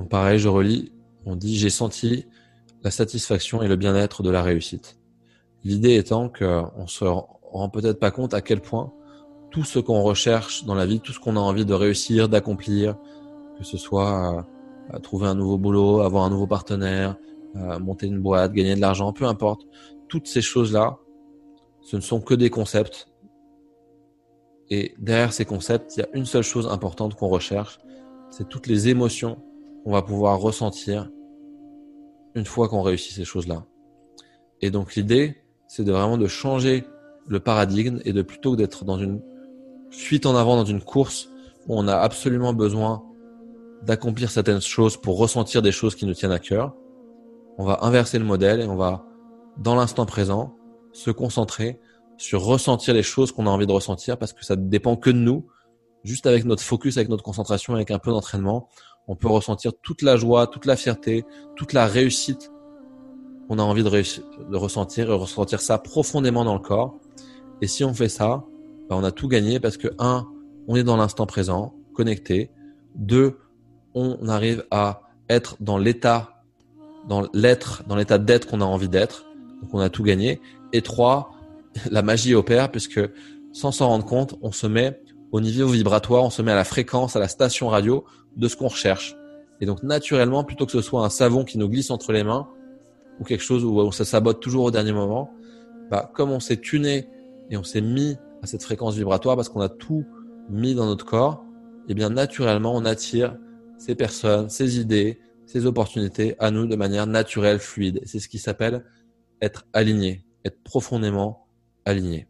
Donc pareil, je relis, on dit j'ai senti la satisfaction et le bien-être de la réussite. L'idée étant qu'on se rend peut-être pas compte à quel point tout ce qu'on recherche dans la vie, tout ce qu'on a envie de réussir, d'accomplir, que ce soit euh, trouver un nouveau boulot, avoir un nouveau partenaire, euh, monter une boîte, gagner de l'argent, peu importe, toutes ces choses-là, ce ne sont que des concepts. Et derrière ces concepts, il y a une seule chose importante qu'on recherche, c'est toutes les émotions qu'on va pouvoir ressentir une fois qu'on réussit ces choses-là. Et donc l'idée, c'est de vraiment de changer le paradigme et de plutôt d'être dans une fuite en avant, dans une course où on a absolument besoin d'accomplir certaines choses pour ressentir des choses qui nous tiennent à cœur, on va inverser le modèle et on va, dans l'instant présent, se concentrer sur ressentir les choses qu'on a envie de ressentir parce que ça ne dépend que de nous. Juste avec notre focus, avec notre concentration, avec un peu d'entraînement, on peut ressentir toute la joie, toute la fierté, toute la réussite qu'on a envie de, ressentir et ressentir ça profondément dans le corps. Et si on fait ça, ben on a tout gagné parce que un, on est dans l'instant présent, connecté. Deux, on arrive à être dans l'état, dans l'être, dans l'état d'être qu'on a envie d'être. Donc on a tout gagné. Et trois, la magie opère puisque sans s'en rendre compte, on se met au niveau vibratoire, on se met à la fréquence, à la station radio de ce qu'on recherche. Et donc naturellement, plutôt que ce soit un savon qui nous glisse entre les mains ou quelque chose où on se sabote toujours au dernier moment, bah, comme on s'est tuné et on s'est mis à cette fréquence vibratoire parce qu'on a tout mis dans notre corps, et eh bien naturellement on attire ces personnes, ces idées, ces opportunités à nous de manière naturelle, fluide. C'est ce qui s'appelle être aligné, être profondément aligné.